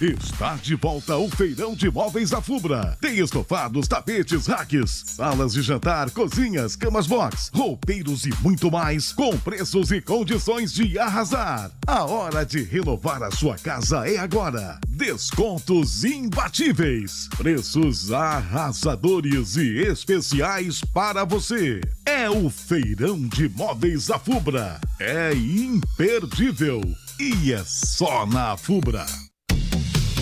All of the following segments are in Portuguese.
Está de volta o Feirão de Móveis da Fubra. Tem estofados, tapetes, racks, salas de jantar, cozinhas, camas box, roupeiros e muito mais, com preços e condições de arrasar. A hora de renovar a sua casa é agora. Descontos imbatíveis, preços arrasadores e especiais para você. É o Feirão de Móveis da Fubra. É imperdível. E é só na Fubra.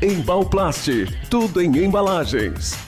Embalplast, tudo em embalagens.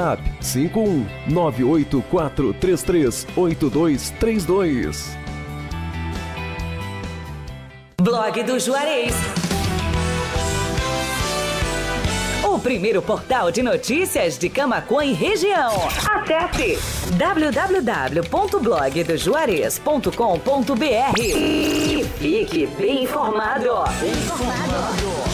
WhatsApp 51 984338232. Blog do Juarez. O primeiro portal de notícias de Camacuã e região. Acesse www.blogdojuarez.com.br e fique bem informado. Bem informado.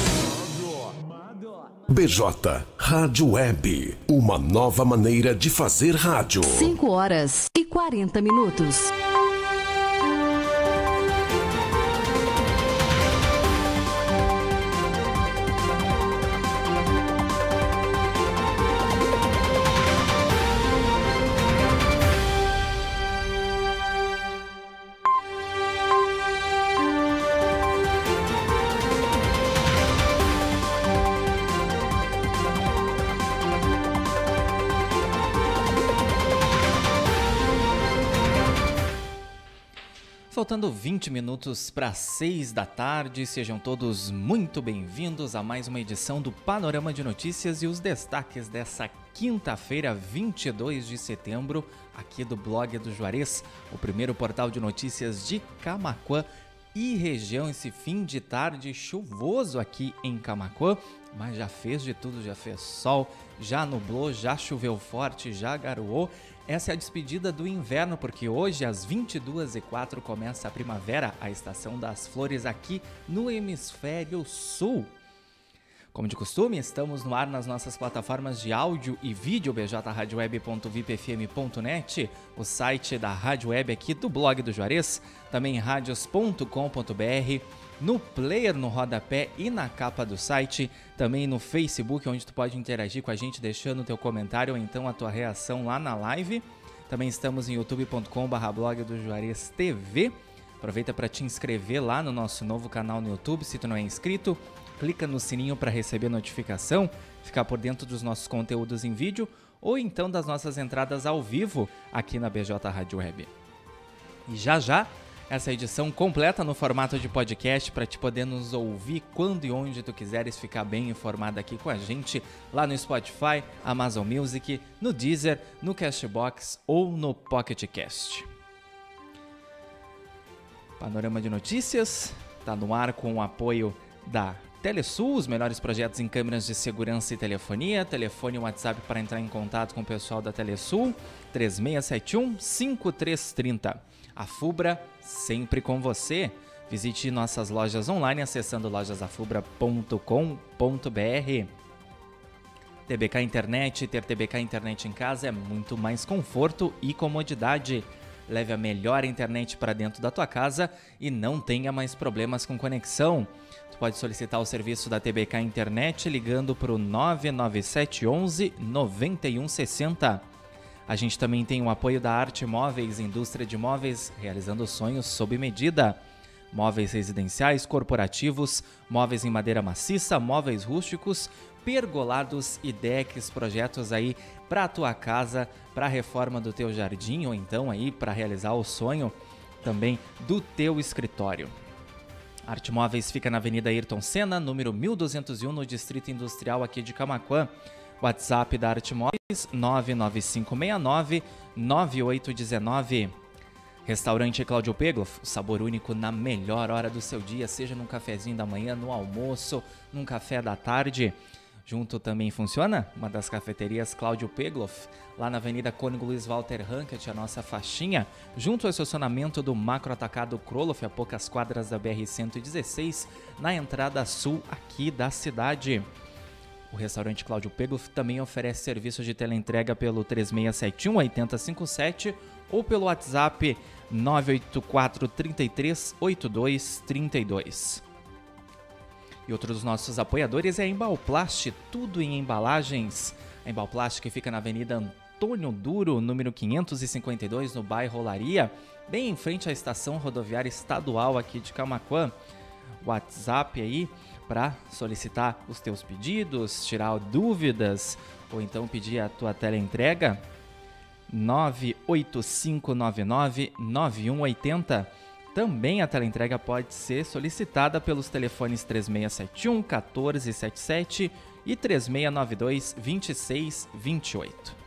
BJ Rádio Web, uma nova maneira de fazer rádio. 5 horas e 40 minutos. Faltando 20 minutos para 6 da tarde, sejam todos muito bem-vindos a mais uma edição do Panorama de Notícias e os destaques dessa quinta-feira, 22 de setembro, aqui do blog do Juarez, o primeiro portal de notícias de Camaquã e região. Esse fim de tarde chuvoso aqui em Camaquã, mas já fez de tudo, já fez sol, já nublou, já choveu forte, já garoou essa é a despedida do inverno, porque hoje às 22h04 começa a primavera, a estação das flores aqui no hemisfério sul. Como de costume, estamos no ar nas nossas plataformas de áudio e vídeo bjradioweb.vipfm.net, o site da Rádio Web aqui do blog do Juarez, também radios.com.br, no player no rodapé e na capa do site, também no Facebook, onde tu pode interagir com a gente deixando o teu comentário ou então a tua reação lá na live. Também estamos em youtube.com/blog do Juarez TV. Aproveita para te inscrever lá no nosso novo canal no YouTube, se tu não é inscrito. Clica no sininho para receber notificação, ficar por dentro dos nossos conteúdos em vídeo ou então das nossas entradas ao vivo aqui na BJ Rádio Web. E já já essa edição completa no formato de podcast para te poder nos ouvir quando e onde tu quiseres ficar bem informado aqui com a gente lá no Spotify, Amazon Music, no Deezer, no Castbox ou no Pocket Cast. Panorama de notícias está no ar com o apoio da Telesul, os melhores projetos em câmeras de segurança e telefonia. Telefone e WhatsApp para entrar em contato com o pessoal da Telesul, 3671 5330. A Fubra sempre com você. Visite nossas lojas online acessando lojasafubra.com.br. TBK Internet, ter TBK Internet em casa é muito mais conforto e comodidade. Leve a melhor internet para dentro da tua casa e não tenha mais problemas com conexão. Tu pode solicitar o serviço da TBK Internet ligando para o 99711 9160. A gente também tem o apoio da Arte Móveis, indústria de móveis, realizando sonhos sob medida. Móveis residenciais, corporativos, móveis em madeira maciça, móveis rústicos, pergolados e decks, projetos aí para a tua casa, para a reforma do teu jardim ou então aí para realizar o sonho também do teu escritório. Arte Móveis fica na Avenida Ayrton Senna, número 1201, no Distrito Industrial aqui de Camaquã. WhatsApp da Arte Móveis 99569 9819. Restaurante Cláudio Pegloff, sabor único na melhor hora do seu dia, seja num cafezinho da manhã, no almoço, num café da tarde. Junto também funciona uma das cafeterias Cláudio Pegloff, lá na Avenida Cônigo Luiz Walter Rankett, a nossa faixinha, junto ao estacionamento do Macro Atacado Kroloff, a poucas quadras da BR-116, na entrada sul aqui da cidade. O restaurante Cláudio Pegloff também oferece serviço de teleentrega pelo 3671 8057 ou pelo WhatsApp 984 33 82 32. E outro dos nossos apoiadores é a Embalplast, tudo em embalagens. A Embalplast que fica na Avenida Antônio Duro, número 552, no bairro Olaria, bem em frente à estação rodoviária estadual aqui de Camaquã. WhatsApp aí para solicitar os teus pedidos, tirar dúvidas ou então pedir a tua teleentrega 98599 9180 também a teleentrega pode ser solicitada pelos telefones 3671 1477 e 3692 2628.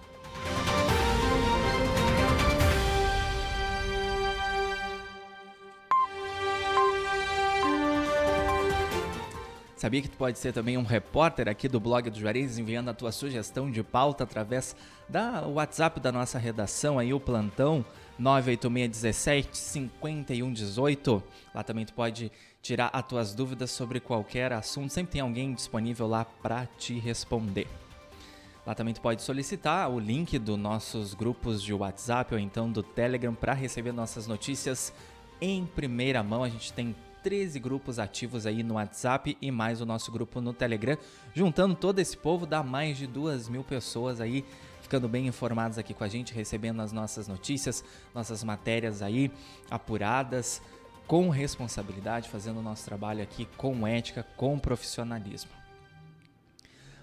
Sabia que tu pode ser também um repórter aqui do blog do Juarez, enviando a tua sugestão de pauta através da WhatsApp da nossa redação aí, o plantão 98617 5118. Lá também tu pode tirar as tuas dúvidas sobre qualquer assunto, sempre tem alguém disponível lá para te responder. Lá também tu pode solicitar o link dos nossos grupos de WhatsApp ou então do Telegram para receber nossas notícias em primeira mão. A gente tem 13 grupos ativos aí no WhatsApp e mais o nosso grupo no Telegram. Juntando todo esse povo, dá mais de duas mil pessoas aí ficando bem informados aqui com a gente, recebendo as nossas notícias, nossas matérias aí apuradas, com responsabilidade, fazendo o nosso trabalho aqui com ética, com profissionalismo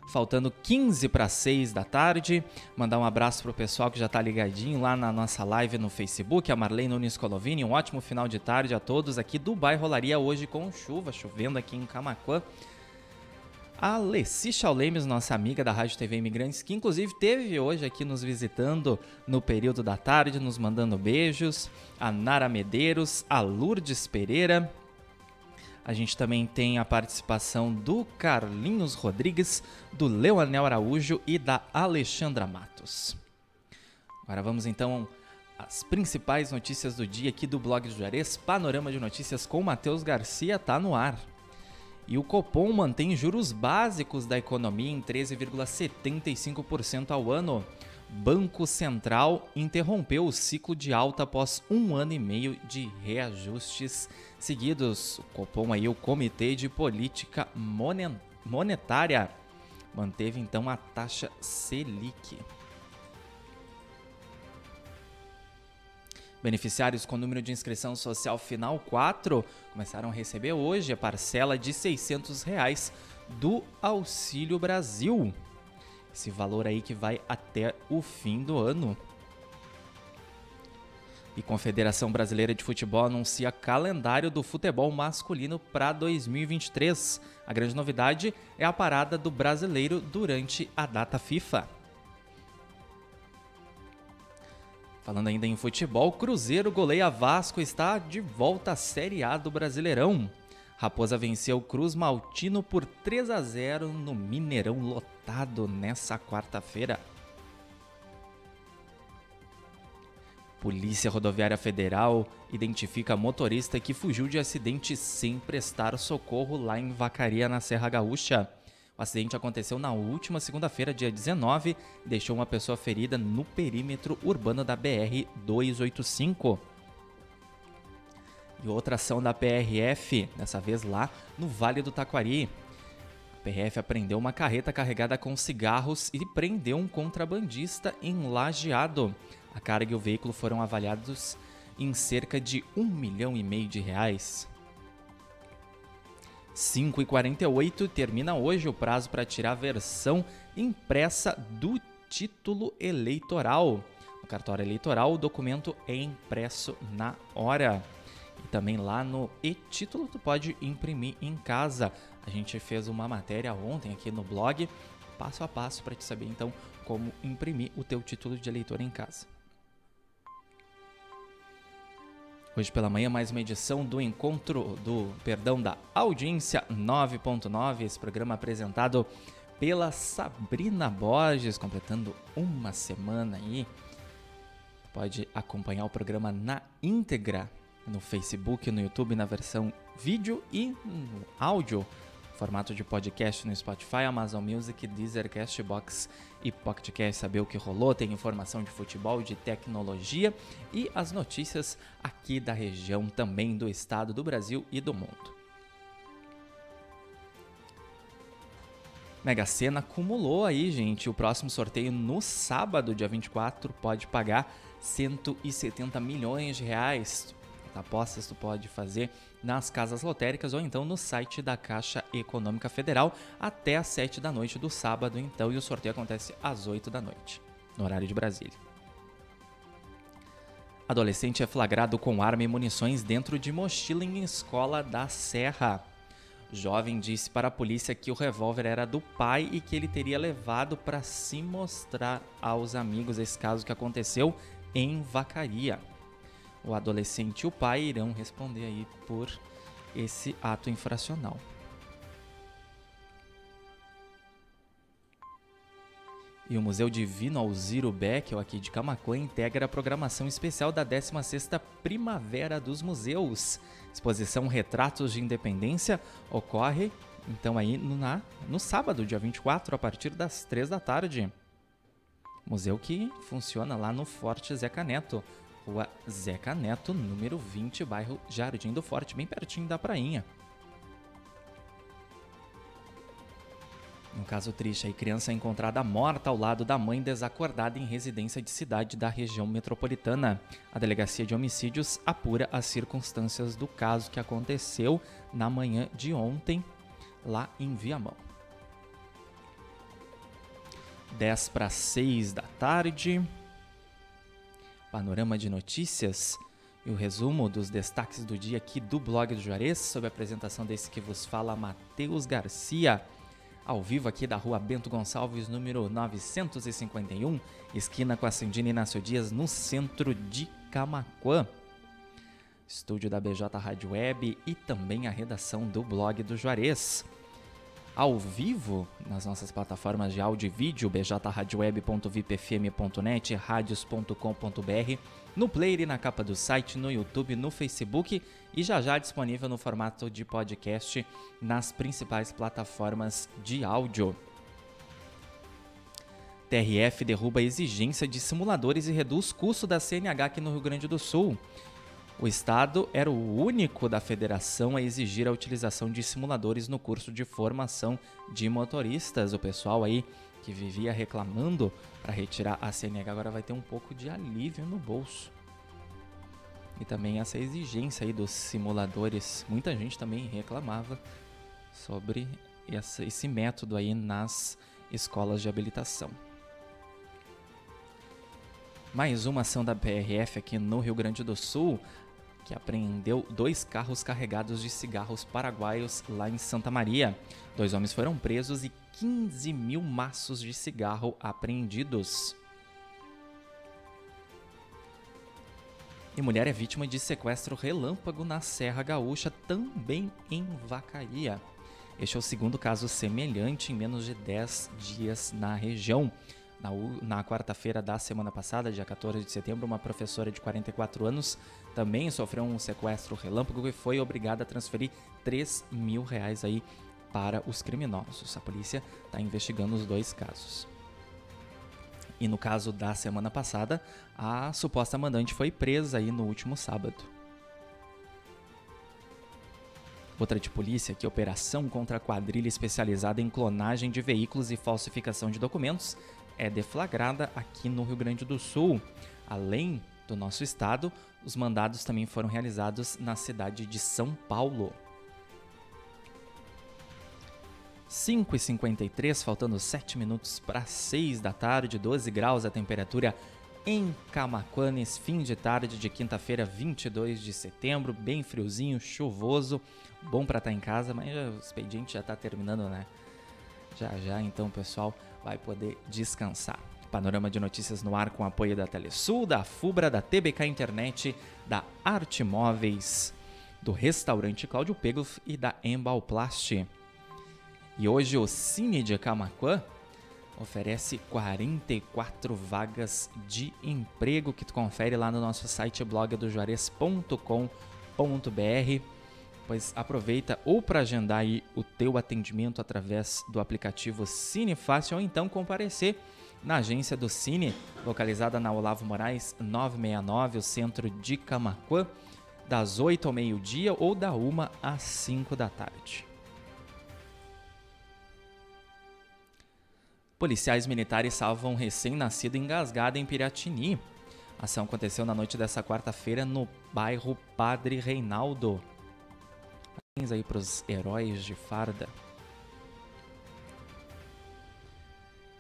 faltando 15 para 6 da tarde. Mandar um abraço pro pessoal que já tá ligadinho lá na nossa live no Facebook, a Marlene Nunes Colovini. Um ótimo final de tarde a todos aqui do bairro Rolaria hoje com chuva, chovendo aqui em Camacuã. A Leci Chaulemes, nossa amiga da Rádio TV Imigrantes, que inclusive teve hoje aqui nos visitando no período da tarde, nos mandando beijos. A Nara Medeiros, a Lourdes Pereira, a gente também tem a participação do Carlinhos Rodrigues, do Leonel Araújo e da Alexandra Matos. Agora vamos então às principais notícias do dia aqui do blog do Juarez. Panorama de notícias com Matheus Garcia tá no ar. E o Copom mantém juros básicos da economia em 13,75% ao ano. Banco Central interrompeu o ciclo de alta após um ano e meio de reajustes seguidos. O Copom aí, o Comitê de Política Monetária, manteve então a taxa Selic. Beneficiários com número de inscrição social final 4 começaram a receber hoje a parcela de 600 reais do Auxílio Brasil. Esse valor aí que vai até o fim do ano. E Confederação Brasileira de Futebol anuncia calendário do futebol masculino para 2023. A grande novidade é a parada do brasileiro durante a data FIFA. Falando ainda em futebol, Cruzeiro goleia Vasco está de volta à Série A do Brasileirão. Raposa venceu Cruz Maltino por 3 a 0 no Mineirão lotado nessa quarta-feira. Polícia Rodoviária Federal identifica motorista que fugiu de acidente sem prestar socorro lá em Vacaria, na Serra Gaúcha. O acidente aconteceu na última segunda-feira, dia 19, e deixou uma pessoa ferida no perímetro urbano da BR 285. E outra ação da PRF, dessa vez lá no Vale do Taquari. PRF apreendeu uma carreta carregada com cigarros e prendeu um contrabandista em Lajeado. A carga e o veículo foram avaliados em cerca de um milhão e meio de reais. 5 e 48 termina hoje o prazo para tirar a versão impressa do título eleitoral. No cartório eleitoral, o documento é impresso na hora. E também lá no e-título tu pode imprimir em casa. A gente fez uma matéria ontem aqui no blog, passo a passo para te saber então como imprimir o teu título de eleitor em casa. Hoje pela manhã, mais uma edição do encontro do, perdão, da audiência 9.9, esse programa apresentado pela Sabrina Borges, completando uma semana aí. Pode acompanhar o programa na íntegra no Facebook, no YouTube, na versão vídeo e no áudio formato de podcast no Spotify, Amazon Music, Deezer, Castbox e Pocketcast. Saber o que rolou, tem informação de futebol, de tecnologia e as notícias aqui da região, também do estado, do Brasil e do mundo. Mega Sena acumulou aí, gente. O próximo sorteio no sábado, dia 24, pode pagar 170 milhões de reais. Apostas tu pode fazer nas casas lotéricas ou então no site da Caixa Econômica Federal até às 7 da noite do sábado, então, e o sorteio acontece às 8 da noite, no horário de Brasília. Adolescente é flagrado com arma e munições dentro de mochila em escola da Serra. Jovem disse para a polícia que o revólver era do pai e que ele teria levado para se mostrar aos amigos esse caso que aconteceu em Vacaria o adolescente e o pai irão responder aí por esse ato infracional. E o Museu Divino Alziro Beckel, aqui de Camacuã, integra a programação especial da 16ª Primavera dos Museus. Exposição Retratos de Independência ocorre, então, aí no, na, no sábado, dia 24, a partir das 3 da tarde. Museu que funciona lá no Forte Zeca Neto, Rua Zeca Neto, número 20, bairro Jardim do Forte, bem pertinho da prainha. Um caso triste, a criança encontrada morta ao lado da mãe desacordada em residência de cidade da região metropolitana. A Delegacia de Homicídios apura as circunstâncias do caso que aconteceu na manhã de ontem, lá em Viamão. 10 para 6 da tarde panorama de notícias e o resumo dos destaques do dia aqui do blog do Juarez, sob a apresentação desse que vos fala, Matheus Garcia, ao vivo aqui da rua Bento Gonçalves, número 951, esquina com a Cindina Inácio Dias, no centro de Camaquã. Estúdio da BJ Rádio Web e também a redação do blog do Juarez ao vivo nas nossas plataformas de áudio e vídeo, bjradioweb.vipfm.net, radios.com.br, no player e na capa do site, no YouTube, no Facebook e já já disponível no formato de podcast nas principais plataformas de áudio. TRF derruba a exigência de simuladores e reduz custo da CNH aqui no Rio Grande do Sul. O Estado era o único da federação a exigir a utilização de simuladores no curso de formação de motoristas. O pessoal aí que vivia reclamando para retirar a CNH agora vai ter um pouco de alívio no bolso. E também essa exigência aí dos simuladores. Muita gente também reclamava sobre esse método aí nas escolas de habilitação. Mais uma ação da PRF aqui no Rio Grande do Sul, que apreendeu dois carros carregados de cigarros paraguaios lá em Santa Maria. Dois homens foram presos e 15 mil maços de cigarro apreendidos. E mulher é vítima de sequestro relâmpago na Serra Gaúcha, também em Vacaria. Este é o segundo caso semelhante em menos de 10 dias na região. Na, na quarta-feira da semana passada, dia 14 de setembro, uma professora de 44 anos também sofreu um sequestro relâmpago e foi obrigada a transferir 3 mil reais aí para os criminosos. A polícia está investigando os dois casos. E no caso da semana passada, a suposta mandante foi presa aí no último sábado. Outra de polícia, que operação contra a quadrilha especializada em clonagem de veículos e falsificação de documentos, é deflagrada aqui no Rio Grande do Sul. Além do nosso estado, os mandados também foram realizados na cidade de São Paulo. 5h53, faltando 7 minutos para 6 da tarde, 12 graus a temperatura em Camaquanes, fim de tarde de quinta-feira, 22 de setembro, bem friozinho, chuvoso, bom para estar tá em casa, mas o expediente já está terminando, né? Já já, então, pessoal, vai poder descansar. Panorama de notícias no ar com apoio da Telesul, da Fubra, da TBK Internet, da Arte Móveis, do restaurante Cláudio Pegloff e da Embalplast. E hoje o Cine de Camacuã oferece 44 vagas de emprego que tu confere lá no nosso site blogdojuarez.com.br pois aproveita ou para agendar o teu atendimento através do aplicativo Cine Fácil ou então comparecer na agência do Cine, localizada na Olavo Moraes 969, o centro de Camacuã, das 8 ao meio-dia ou da 1 às 5 da tarde. Policiais militares salvam um recém-nascido engasgado em Piratini. A ação aconteceu na noite dessa quarta-feira no bairro Padre Reinaldo, aí para os heróis de farda.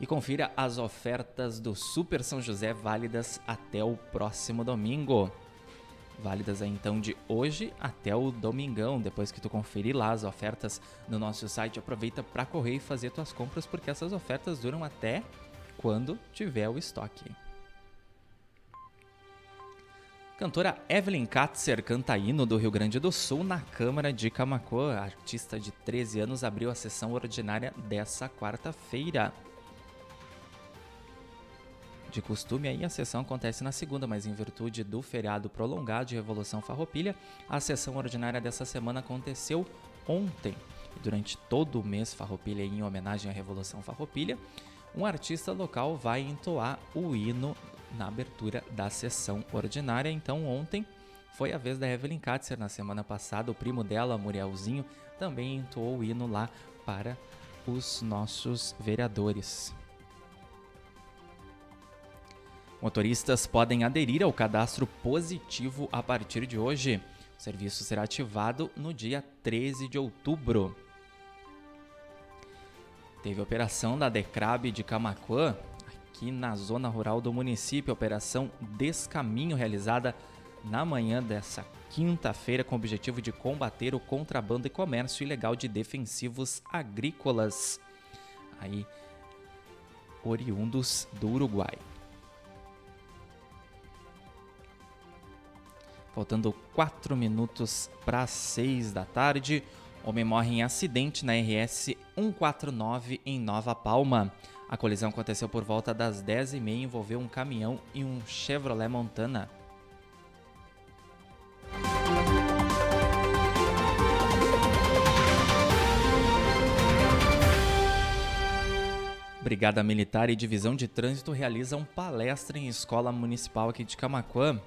E confira as ofertas do Super São José válidas até o próximo domingo. Válidas aí então de hoje até o domingão. Depois que tu conferir lá as ofertas no nosso site, aproveita para correr e fazer tuas compras porque essas ofertas duram até quando tiver o estoque. Cantora Evelyn Katzer canta hino do Rio Grande do Sul na Câmara de Camacuã. A artista de 13 anos abriu a sessão ordinária dessa quarta-feira. De costume, aí a sessão acontece na segunda, mas em virtude do feriado prolongado de Revolução Farroupilha, a sessão ordinária dessa semana aconteceu ontem. Durante todo o mês Farroupilha, em homenagem à Revolução Farroupilha, um artista local vai entoar o hino na abertura da sessão ordinária. Então, ontem foi a vez da Evelyn Katzer. Na semana passada, o primo dela, Murielzinho, também entoou o hino lá para os nossos vereadores. Motoristas podem aderir ao cadastro positivo a partir de hoje. O serviço será ativado no dia 13 de outubro. Teve operação da Decrab de Camacuã aqui na zona rural do município. Operação Descaminho, realizada na manhã dessa quinta-feira com o objetivo de combater o contrabando e comércio ilegal de defensivos agrícolas, aí oriundos do Uruguai. Faltando 4 minutos para 6 da tarde, homem morre em acidente na RS 149 em Nova Palma. A colisão aconteceu por volta das 10h30 e envolveu um caminhão e um Chevrolet Montana. Brigada Militar e Divisão de Trânsito realizam palestra em escola municipal aqui de Camacuã.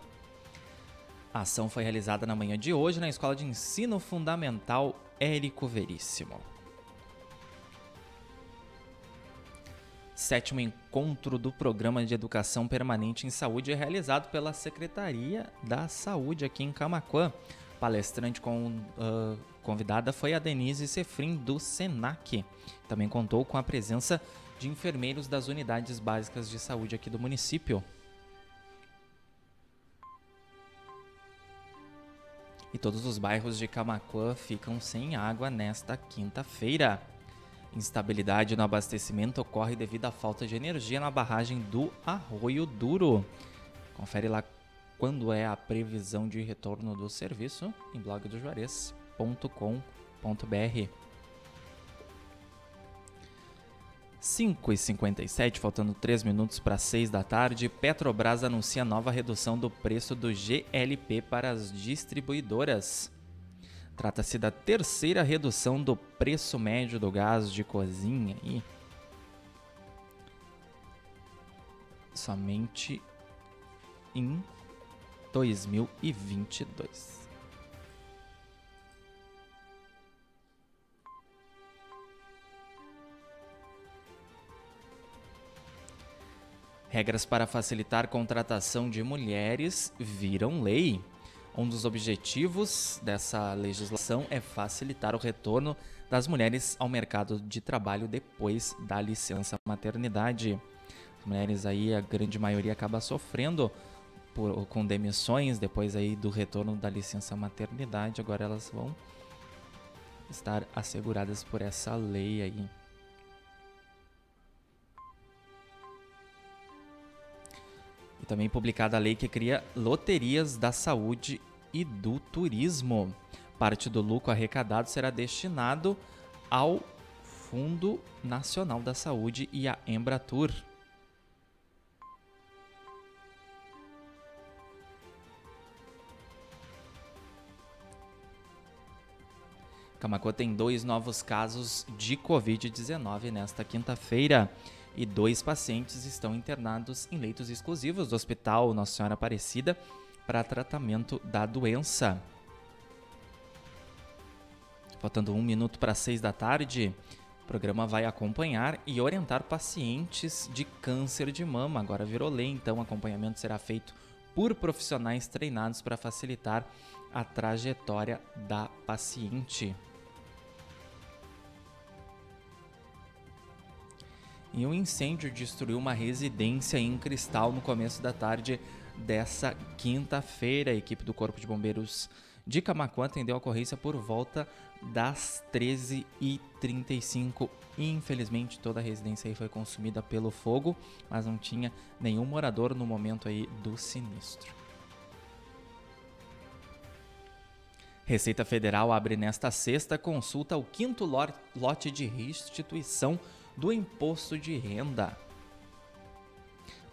A ação foi realizada na manhã de hoje na Escola de Ensino Fundamental Érico Veríssimo. Sétimo encontro do Programa de Educação Permanente em Saúde é realizado pela Secretaria da Saúde aqui em Camacuã. Palestrante com, uh, convidada foi a Denise Sefrim, do SENAC. Também contou com a presença de enfermeiros das unidades básicas de saúde aqui do município. E todos os bairros de Camacuã ficam sem água nesta quinta-feira. Instabilidade no abastecimento ocorre devido à falta de energia na barragem do Arroio Duro. Confere lá quando é a previsão de retorno do serviço em blogdojuarez.com.br. 5 e 57 faltando 3 minutos para 6 da tarde, Petrobras anuncia nova redução do preço do GLP para as distribuidoras. Trata-se da terceira redução do preço médio do gás de cozinha e somente em 2022. Regras para facilitar contratação de mulheres viram lei. Um dos objetivos dessa legislação é facilitar o retorno das mulheres ao mercado de trabalho depois da licença maternidade. As mulheres aí, a grande maioria acaba sofrendo por, com demissões depois aí do retorno da licença maternidade. Agora elas vão estar asseguradas por essa lei aí. E também publicada a lei que cria loterias da saúde e do turismo. Parte do lucro arrecadado será destinado ao Fundo Nacional da Saúde e à Embratur. Camacuã tem dois novos casos de Covid-19 nesta quinta-feira e dois pacientes estão internados em leitos exclusivos do Hospital Nossa Senhora Aparecida para tratamento da doença. Faltando um minuto para seis da tarde, o programa vai acompanhar e orientar pacientes de câncer de mama. Agora virou lei, então o acompanhamento será feito por profissionais treinados para facilitar a trajetória da paciente. E um incêndio destruiu uma residência em Cristal no começo da tarde dessa quinta-feira. A equipe do Corpo de Bombeiros de Camacuã atendeu a ocorrência por volta das 13h35. Infelizmente, toda a residência aí foi consumida pelo fogo, mas não tinha nenhum morador no momento aí do sinistro. Receita Federal abre nesta sexta consulta o quinto lote de restituição do imposto de renda.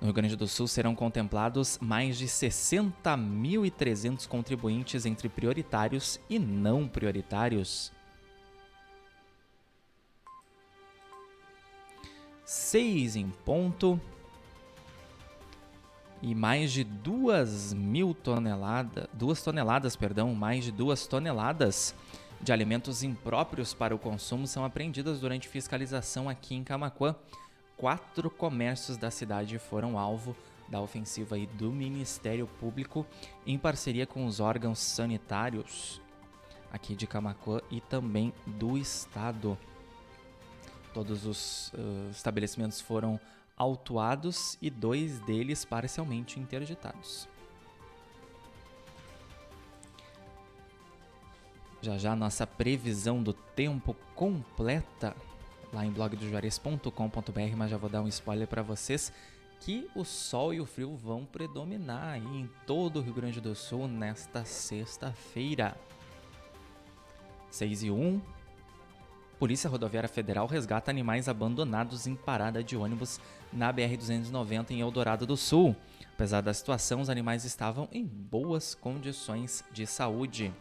No Rio Grande do Sul serão contemplados mais de 60.300 contribuintes entre prioritários e não prioritários. Seis em ponto. E mais de duas mil toneladas, duas toneladas, perdão, mais de duas toneladas de alimentos impróprios para o consumo são apreendidas durante fiscalização aqui em Camacuã quatro comércios da cidade foram alvo da ofensiva do Ministério Público em parceria com os órgãos sanitários aqui de Camacuã e também do estado. Todos os uh, estabelecimentos foram autuados e dois deles parcialmente interditados. Já já nossa previsão do tempo completa lá em blogdojuarez.com.br, mas já vou dar um spoiler para vocês que o sol e o frio vão predominar aí em todo o Rio Grande do Sul nesta sexta-feira. 6 e 1. Polícia Rodoviária Federal resgata animais abandonados em parada de ônibus na BR-290 em Eldorado do Sul. Apesar da situação, os animais estavam em boas condições de saúde.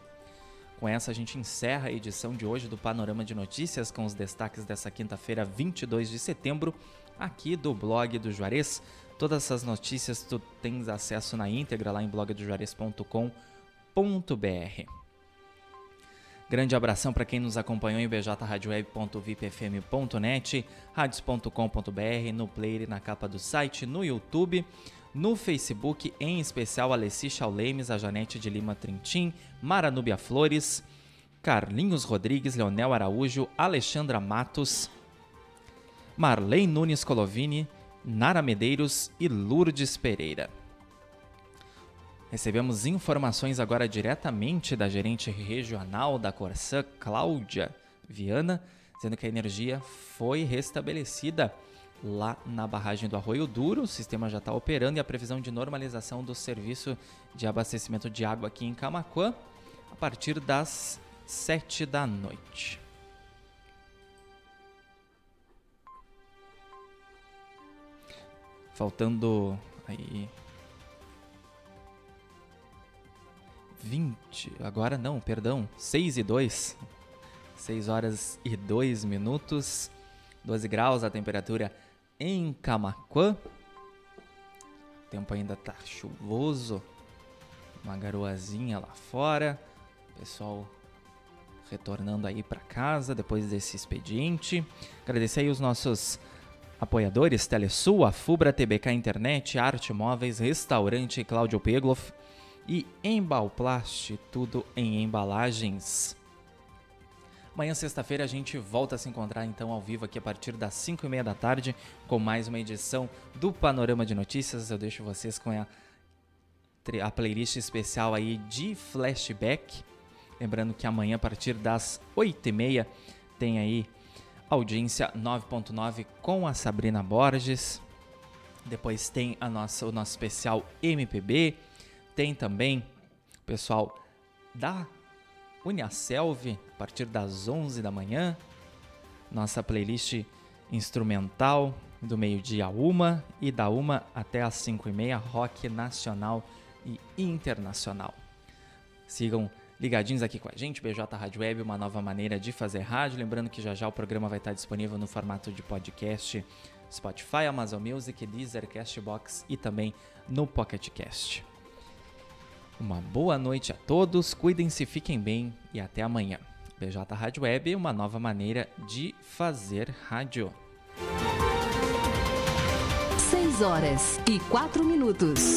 Com essa, a gente encerra a edição de hoje do Panorama de Notícias com os destaques dessa quinta-feira, 22 de setembro, aqui do blog do Juarez. Todas essas notícias tu tens acesso na íntegra lá em blogdojuarez.com.br. Grande abração para quem nos acompanhou em bjradioweb.vipfm.net, radios.com.br, no player na capa do site, no YouTube, no Facebook, em especial Alessi Chaulemes, a Janete de Lima Trintim, Maranúbia Flores, Carlinhos Rodrigues, Leonel Araújo, Alexandra Matos, Marley Nunes Colovini, Nara Medeiros e Lourdes Pereira. Recebemos informações agora diretamente da gerente regional da Corsã, Cláudia Viana, dizendo que a energia foi restabelecida lá na barragem do Arroio Duro. O sistema já está operando e a previsão de normalização do serviço de abastecimento de água aqui em Camacuã a partir das 7 da noite. Faltando aí 20, agora não, perdão, 6 e 2. 6 horas e 2 minutos, 12 graus a temperatura em Camaquã. O tempo ainda tá chuvoso, uma garoazinha lá fora. Pessoal retornando aí para casa depois desse expediente. Agradecer aí os nossos apoiadores, Telesul, Fubra, TBK Internet, Arte Móveis, Restaurante Cláudio Pegloff e Embalplast, tudo em embalagens. Amanhã, sexta-feira, a gente volta a se encontrar então ao vivo aqui a partir das 5 e meia da tarde com mais uma edição do Panorama de Notícias. Eu deixo vocês com a, a playlist especial aí de flashback. Lembrando que amanhã, a partir das 8 e meia, tem aí audiência 9.9 com a Sabrina Borges. Depois tem a nossa, o nosso especial MPB. Tem também o pessoal da Uniaselv, a partir das 11 da manhã. Nossa playlist instrumental do meio-dia a uma e da uma até as 5 e meia, rock nacional e internacional. Sigam ligadinhos aqui com a gente, BJ Rádio Web, uma nova maneira de fazer rádio. Lembrando que já já o programa vai estar disponível no formato de podcast, Spotify, Amazon Music, Deezer, Castbox e também no Pocket Cast. Uma boa noite a todos, cuidem-se, fiquem bem e até amanhã. BJ Rádio Web, uma nova maneira de fazer rádio. 6 horas e 4 minutos.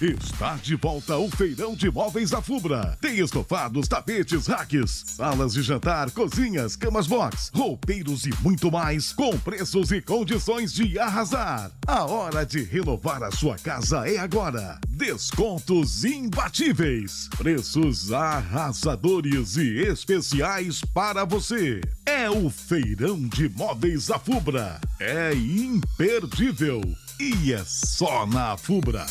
Está de volta o Feirão de Móveis da Fubra. Tem estofados, tapetes, racks, salas de jantar, cozinhas, camas box, roupeiros e muito mais, com preços e condições de arrasar. A hora de renovar a sua casa é agora. Descontos imbatíveis, preços arrasadores e especiais para você. É o Feirão de Móveis da Fubra. É imperdível e é só na Fubra.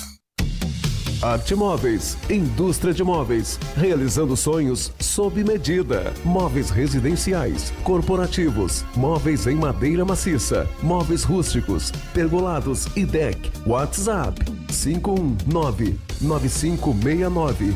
Arte Móveis, indústria de móveis, realizando sonhos sob medida. Móveis residenciais, corporativos, móveis em madeira maciça, móveis rústicos, pergolados e deck. WhatsApp 519 9569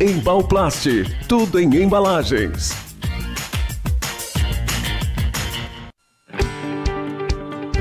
Embalplast, tudo em embalagens.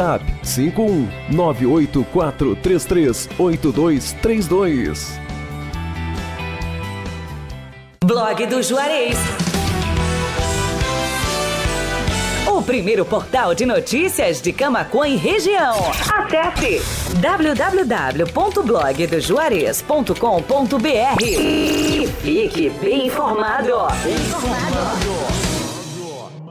WhatsApp 51 984338232. Blog do Juarez. O primeiro portal de notícias de Camacuã e região. Acesse www.blogdojuarez.com.br e fique bem informado. Bem informado.